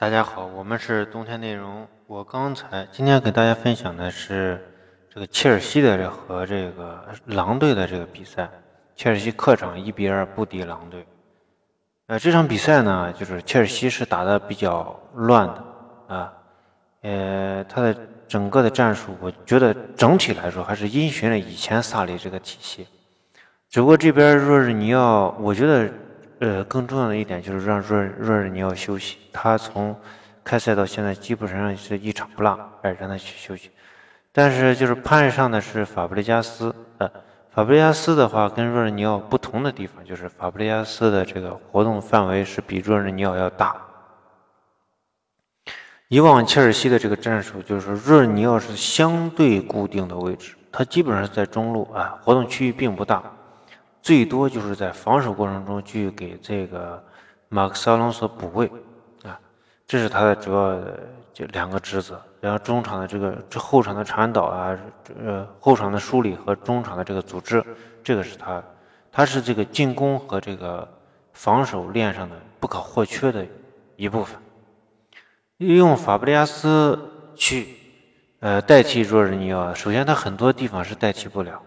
大家好，我们是冬天内容。我刚才今天给大家分享的是这个切尔西的和这个狼队的这个比赛。切尔西客场一比二不敌狼队。呃，这场比赛呢，就是切尔西是打的比较乱的啊。呃，他的整个的战术，我觉得整体来说还是因循了以前萨里这个体系。只不过这边若是你要，我觉得。呃，更重要的一点就是让若若日尼奥休息。他从开赛到现在基本上是一场不落，哎，让他去休息。但是就是攀上的是法布雷加斯，呃，法布雷加斯的话跟若日尼奥不同的地方就是法布雷加斯的这个活动范围是比若日尼奥要大。以往切尔西的这个战术就是说若日尼奥是相对固定的位置，他基本上在中路啊，活动区域并不大。最多就是在防守过程中去给这个马克思·阿隆索补位啊，这是他的主要就两个职责。然后中场的这个这后场的传导啊，呃后场的梳理和中场的这个组织，这个是他，他是这个进攻和这个防守链上的不可或缺的一部分。用法布利亚斯去呃代替若日尼奥，首先他很多地方是代替不了。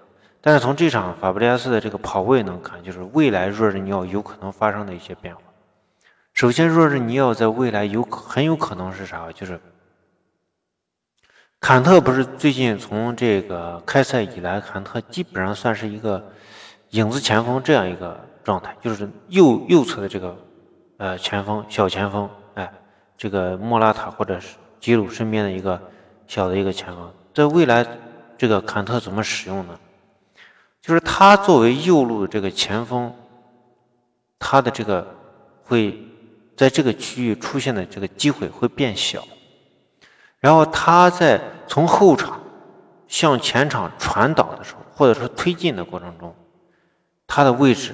但是从这场法布雷加斯的这个跑位能看，就是未来若日尼奥有可能发生的一些变化。首先，若日尼奥在未来有很有可能是啥？就是坎特不是最近从这个开赛以来，坎特基本上算是一个影子前锋这样一个状态，就是右右侧的这个呃前锋小前锋，哎，这个莫拉塔或者是吉鲁身边的一个小的一个前锋，在未来这个坎特怎么使用呢？就是他作为右路的这个前锋，他的这个会在这个区域出现的这个机会会变小，然后他在从后场向前场传导的时候，或者说推进的过程中，他的位置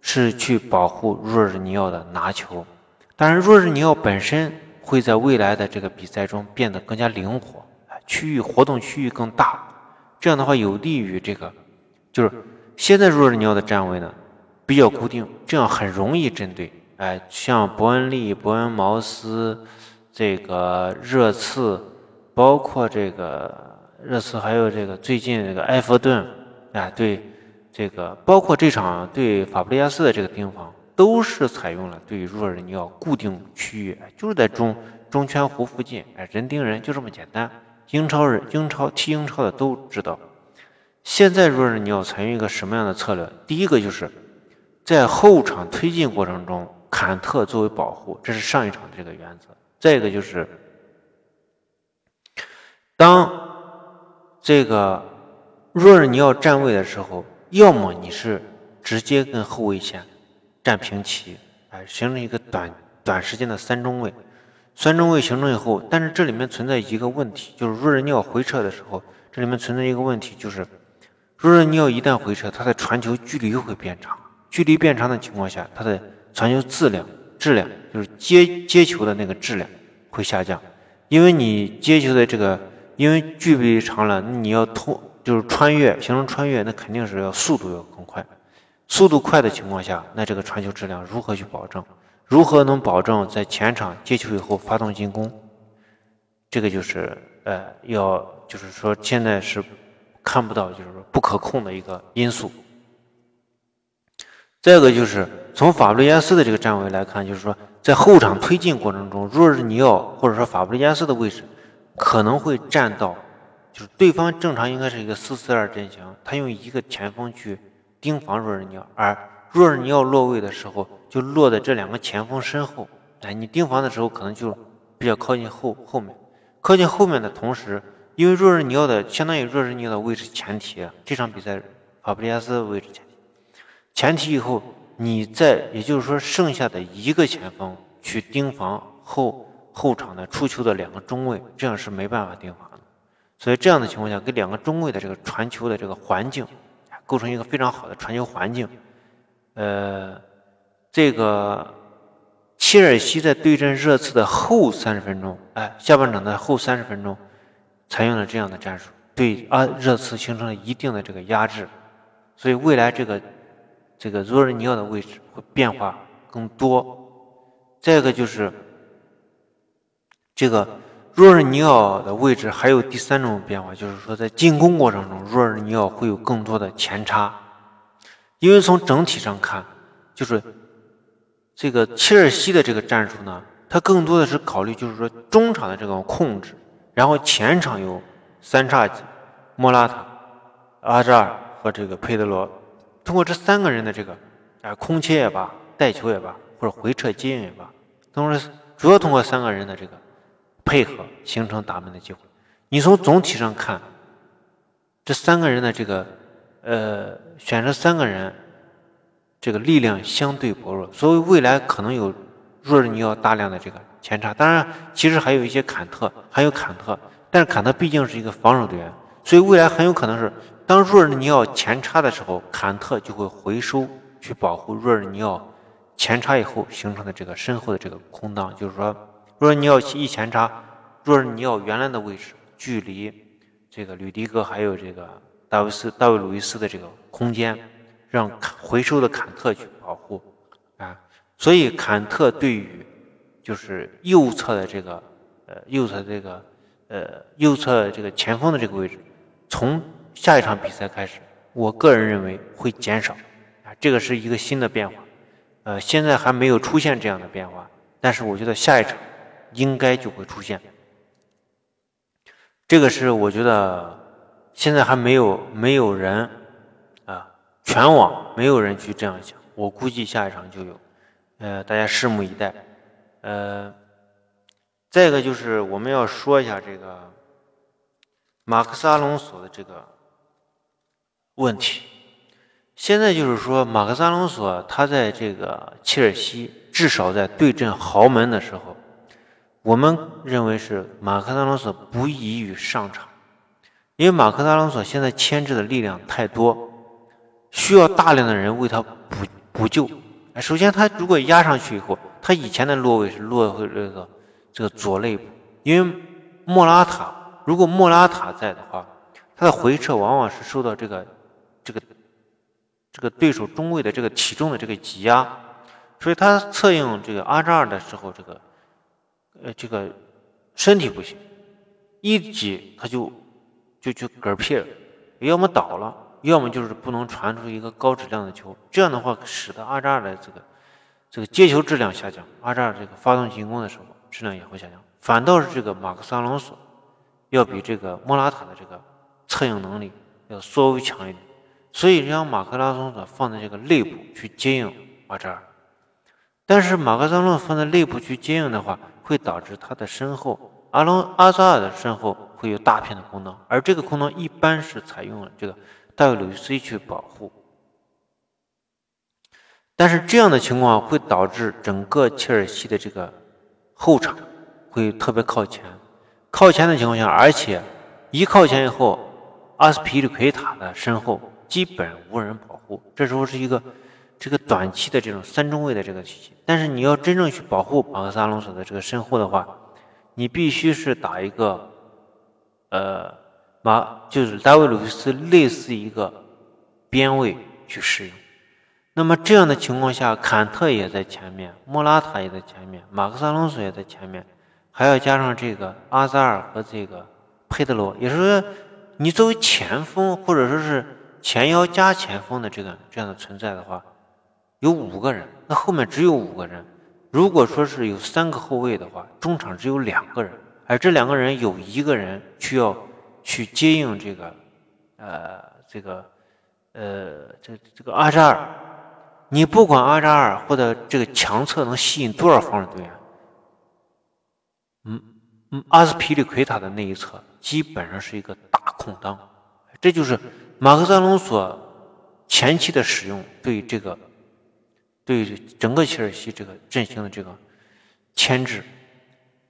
是去保护若日尼奥的拿球，但是若日尼奥本身会在未来的这个比赛中变得更加灵活，区域活动区域更大，这样的话有利于这个。就是现在若日尼奥的站位呢比较固定，这样很容易针对。哎，像伯恩利、伯恩茅斯、这个热刺，包括这个热刺，还有这个最近这个埃弗顿，哎，对这个包括这场对法布雷加斯的这个盯防，都是采用了对若日尼奥固定区域，就是在中中圈弧附近，哎，人盯人就这么简单。英超人、英超踢英超的都知道。现在若日尼奥采用一个什么样的策略？第一个就是在后场推进过程中，坎特作为保护，这是上一场的这个原则。再一个就是，当这个若日尼奥站位的时候，要么你是直接跟后卫线站平齐，哎，形成一个短短时间的三中卫。三中卫形成以后，但是这里面存在一个问题，就是若日尼奥回撤的时候，这里面存在一个问题，就是。如果尼奥一旦回撤，他的传球距离又会变长。距离变长的情况下，他的传球质量、质量就是接接球的那个质量会下降。因为你接球的这个，因为距离长了，你要通就是穿越，形成穿越，那肯定是要速度要更快。速度快的情况下，那这个传球质量如何去保证？如何能保证在前场接球以后发动进攻？这个就是呃，要就是说现在是。看不到，就是说不可控的一个因素。再一个就是从法布雷加斯的这个站位来看，就是说在后场推进过程中，若日尼奥或者说法布雷加斯的位置可能会站到，就是对方正常应该是一个四四二阵型，他用一个前锋去盯防若日尼奥，而若日尼奥落位的时候就落在这两个前锋身后。哎，你盯防的时候可能就比较靠近后后面，靠近后面的同时。因为若日尼奥的相当于若日尼奥的位置前提，这场比赛法布雷加斯的位置前提，前提以后，你在也就是说剩下的一个前锋去盯防后后场的出球的两个中卫，这样是没办法盯防的。所以这样的情况下，给两个中卫的这个传球的这个环境，构成一个非常好的传球环境。呃，这个切尔西在对阵热刺的后三十分钟，哎，下半场的后三十分钟。采用了这样的战术，对啊热刺形成了一定的这个压制，所以未来这个这个若日尼奥的位置会变化更多。再一个就是，这个若日尼奥的位置还有第三种变化，就是说在进攻过程中，若日尼奥会有更多的前插，因为从整体上看，就是这个切尔西的这个战术呢，它更多的是考虑就是说中场的这种控制，然后前场有三叉戟、莫拉塔、阿扎尔和这个佩德罗，通过这三个人的这个啊空切也罢、带球也罢，或者回撤接应也罢，都是主要通过三个人的这个。配合形成打门的机会。你从总体上看，这三个人的这个呃选择三个人，这个力量相对薄弱，所以未来可能有若日尼奥大量的这个前插。当然，其实还有一些坎特，还有坎特，但是坎特毕竟是一个防守队员，所以未来很有可能是当若日尼奥前插的时候，坎特就会回收去保护若日尼奥前插以后形成的这个身后的这个空当，就是说。若你要一前插，若是你要原来的位置距离这个吕迪格还有这个大卫斯、大卫·鲁伊斯的这个空间，让回收的坎特去保护，所以坎特对于就是右侧的这个呃右侧这个呃右侧这个前锋的这个位置，从下一场比赛开始，我个人认为会减少。啊，这个是一个新的变化，呃，现在还没有出现这样的变化，但是我觉得下一场。应该就会出现，这个是我觉得现在还没有没有人啊，全网没有人去这样想，我估计下一场就有，呃，大家拭目以待。呃，再一个就是我们要说一下这个马克思阿隆索的这个问题。现在就是说马克思阿隆索他在这个切尔西，至少在对阵豪门的时候。我们认为是马克·萨隆索不宜于上场，因为马克·萨隆索现在牵制的力量太多，需要大量的人为他补补救。首先，他如果压上去以后，他以前的落位是落回这个这个左肋部，因为莫拉塔如果莫拉塔在的话，他的回撤往往是受到这个这个这个对手中卫的这个体重的这个挤压，所以他策应这个阿扎尔的时候，这个。呃，这个身体不行，一挤他就就就嗝屁了，要么倒了，要么就是不能传出一个高质量的球。这样的话，使得阿扎尔的这个这个接球质量下降，阿扎尔这个发动进攻的时候质量也会下降。反倒是这个马克萨隆索要比这个莫拉塔的这个策应能力要稍微强一点，所以让马克拉松索放在这个内部去接应阿扎尔。但是马克萨隆放在内部去接应的话，会导致他的身后，阿隆阿扎尔的身后会有大片的空当，而这个空当一般是采用了这个大卫鲁伊斯去保护。但是这样的情况会导致整个切尔西的这个后场会特别靠前，靠前的情况下，而且一靠前以后，阿斯皮利奎塔的身后基本无人保护，这时候是一个。这个短期的这种三中卫的这个体系，但是你要真正去保护马克萨隆索的这个身后的话，你必须是打一个，呃，马就是大卫鲁斯类似一个边位去使用。那么这样的情况下，坎特也在前面，莫拉塔也在前面，马克萨隆索也在前面，还要加上这个阿扎尔和这个佩德罗，也是说，你作为前锋或者说是前腰加前锋的这个这样的存在的话。有五个人，那后面只有五个人。如果说是有三个后卫的话，中场只有两个人，而这两个人有一个人需要去接应这个，呃，这个，呃，这这个阿扎尔。你不管阿扎尔或者这个强侧能吸引多少防守队员，嗯嗯，阿斯皮利奎塔的那一侧基本上是一个大空当。这就是马克萨隆索前期的使用对这个。对整个切尔西这个阵型的这个牵制，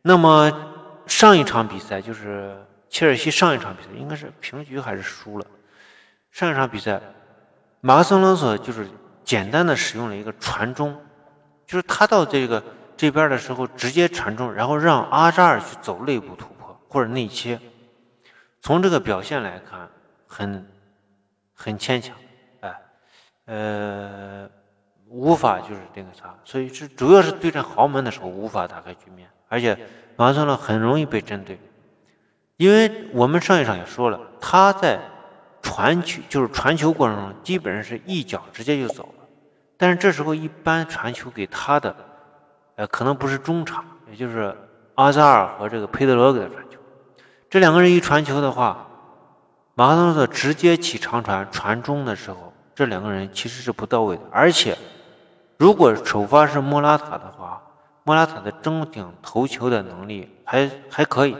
那么上一场比赛就是切尔西上一场比赛应该是平局还是输了？上一场比赛，马克森·隆索就是简单的使用了一个传中，就是他到这个这边的时候直接传中，然后让阿扎尔去走内部突破或者内切。从这个表现来看，很很牵强，哎，呃。无法就是那个啥，所以是主要是对战豪门的时候无法打开局面，而且马克桑很容易被针对，因为我们上一场也说了，他在传球就是传球过程中基本上是一脚直接就走了，但是这时候一般传球给他的，呃，可能不是中场，也就是阿扎尔和这个佩德罗给他传球，这两个人一传球的话，马克桑直接起长传传中的时候，这两个人其实是不到位的，而且。如果首发是莫拉塔的话，莫拉塔的争顶头球的能力还还可以，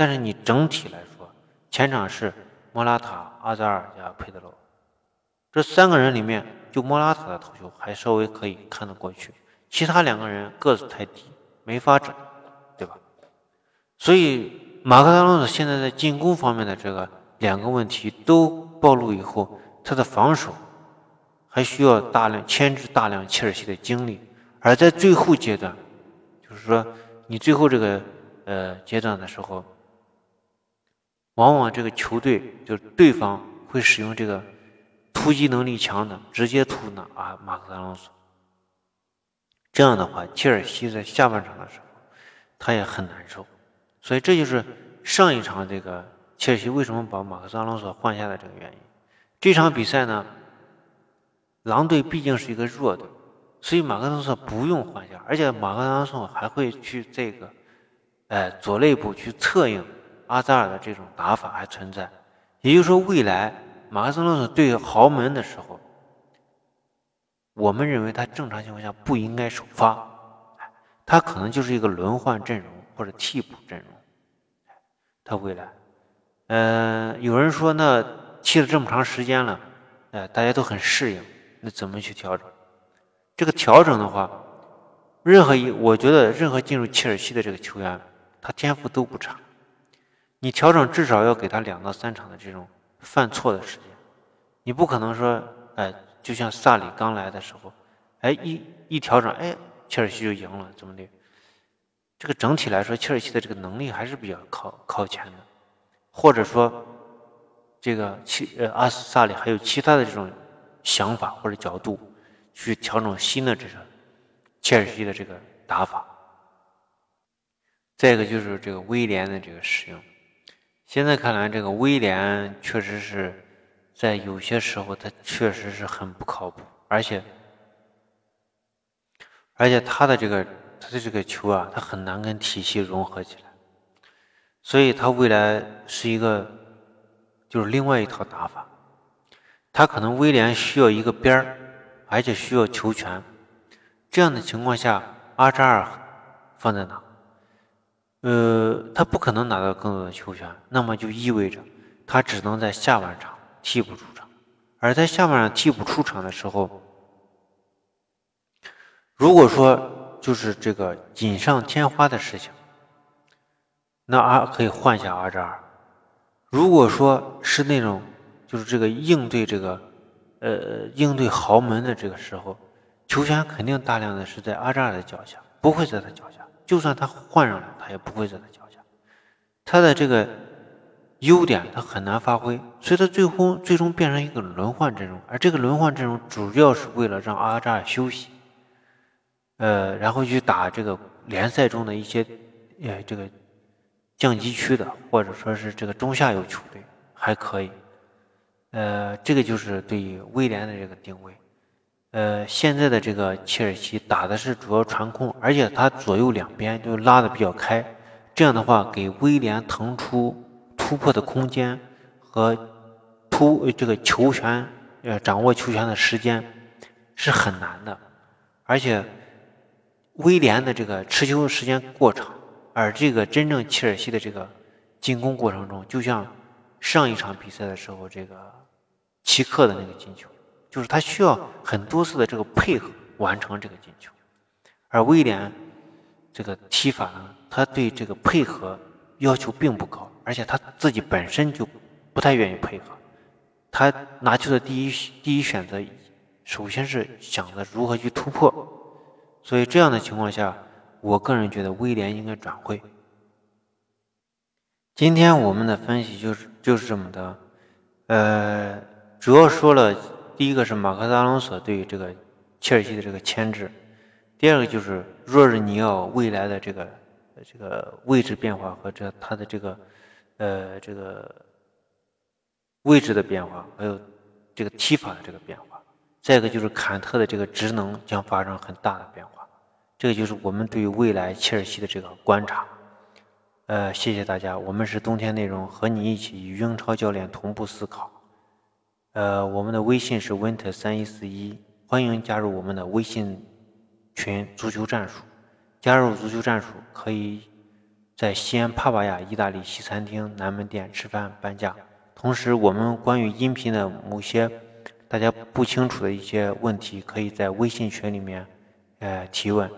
但是你整体来说，前场是莫拉塔、阿扎尔加佩德罗，这三个人里面，就莫拉塔的头球还稍微可以看得过去，其他两个人个子太低，没法整，对吧？所以马克达隆斯现在在进攻方面的这个两个问题都暴露以后，他的防守。还需要大量牵制大量切尔西的精力，而在最后阶段，就是说你最后这个呃阶段的时候，往往这个球队就对方会使用这个突击能力强的直接突呢啊马克萨隆索，这样的话切尔西在下半场的时候他也很难受，所以这就是上一场这个切尔西为什么把马克萨隆索换下的这个原因。这场比赛呢？狼队毕竟是一个弱队，所以马克桑索不用换下，而且马克桑索还会去这个，呃，左肋部去策应阿扎尔的这种打法还存在。也就是说，未来马克桑索对豪门的时候，我们认为他正常情况下不应该首发，他可能就是一个轮换阵容或者替补阵容。他未来，嗯，有人说那踢了这么长时间了，哎，大家都很适应。那怎么去调整？这个调整的话，任何一，我觉得任何进入切尔西的这个球员，他天赋都不差。你调整至少要给他两到三场的这种犯错的时间。你不可能说，哎，就像萨里刚来的时候，哎，一一调整，哎，切尔西就赢了，怎么的？这个整体来说，切尔西的这个能力还是比较靠靠前的。或者说，这个其呃阿斯萨里还有其他的这种。想法或者角度去调整新的这个切尔西的这个打法。再一个就是这个威廉的这个使用，现在看来这个威廉确实是在有些时候他确实是很不靠谱，而且而且他的这个他的这个球啊，他很难跟体系融合起来，所以他未来是一个就是另外一套打法。他可能威廉需要一个边儿，而且需要球权。这样的情况下，阿扎尔放在哪？呃，他不可能拿到更多的球权，那么就意味着他只能在下半场替补出场。而在下半场替补出场的时候，如果说就是这个锦上添花的事情，那阿可以换下阿扎尔。如果说是那种。就是这个应对这个，呃，应对豪门的这个时候，球权肯定大量的是在阿扎尔的脚下，不会在他脚下。就算他换上来，他也不会在他脚下。他的这个优点他很难发挥，所以他最后最终变成一个轮换阵容。而这个轮换阵容主要是为了让阿扎尔休息，呃，然后去打这个联赛中的一些，呃，这个降级区的，或者说是这个中下游球队还可以。呃，这个就是对于威廉的这个定位。呃，现在的这个切尔西打的是主要传控，而且他左右两边都拉的比较开，这样的话给威廉腾出突破的空间和突这个球权呃掌握球权的时间是很难的，而且威廉的这个持球时间过长，而这个真正切尔西的这个进攻过程中，就像上一场比赛的时候这个。齐克的那个进球，就是他需要很多次的这个配合完成这个进球，而威廉这个踢法呢，他对这个配合要求并不高，而且他自己本身就不太愿意配合。他拿球的第一第一选择，首先是想着如何去突破，所以这样的情况下，我个人觉得威廉应该转会。今天我们的分析就是就是这么的，呃。主要说了，第一个是马克·达隆索对于这个切尔西的这个牵制。第二个就是，若日尼奥未来的这个这个位置变化和这他的这个呃这个位置的变化，还有这个踢法的这个变化。再一个就是坎特的这个职能将发生很大的变化。这个就是我们对于未来切尔西的这个观察。呃，谢谢大家，我们是冬天内容，和你一起与英超教练同步思考。呃，我们的微信是 winter 三一四一，欢迎加入我们的微信群足球战术。加入足球战术，可以在西安帕瓦亚意大利西餐厅南门店吃饭半价。同时，我们关于音频的某些大家不清楚的一些问题，可以在微信群里面呃提问。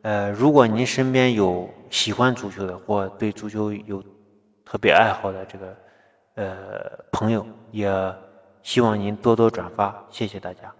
呃，如果您身边有喜欢足球的，或对足球有特别爱好的这个呃朋友，也希望您多多转发，谢谢大家。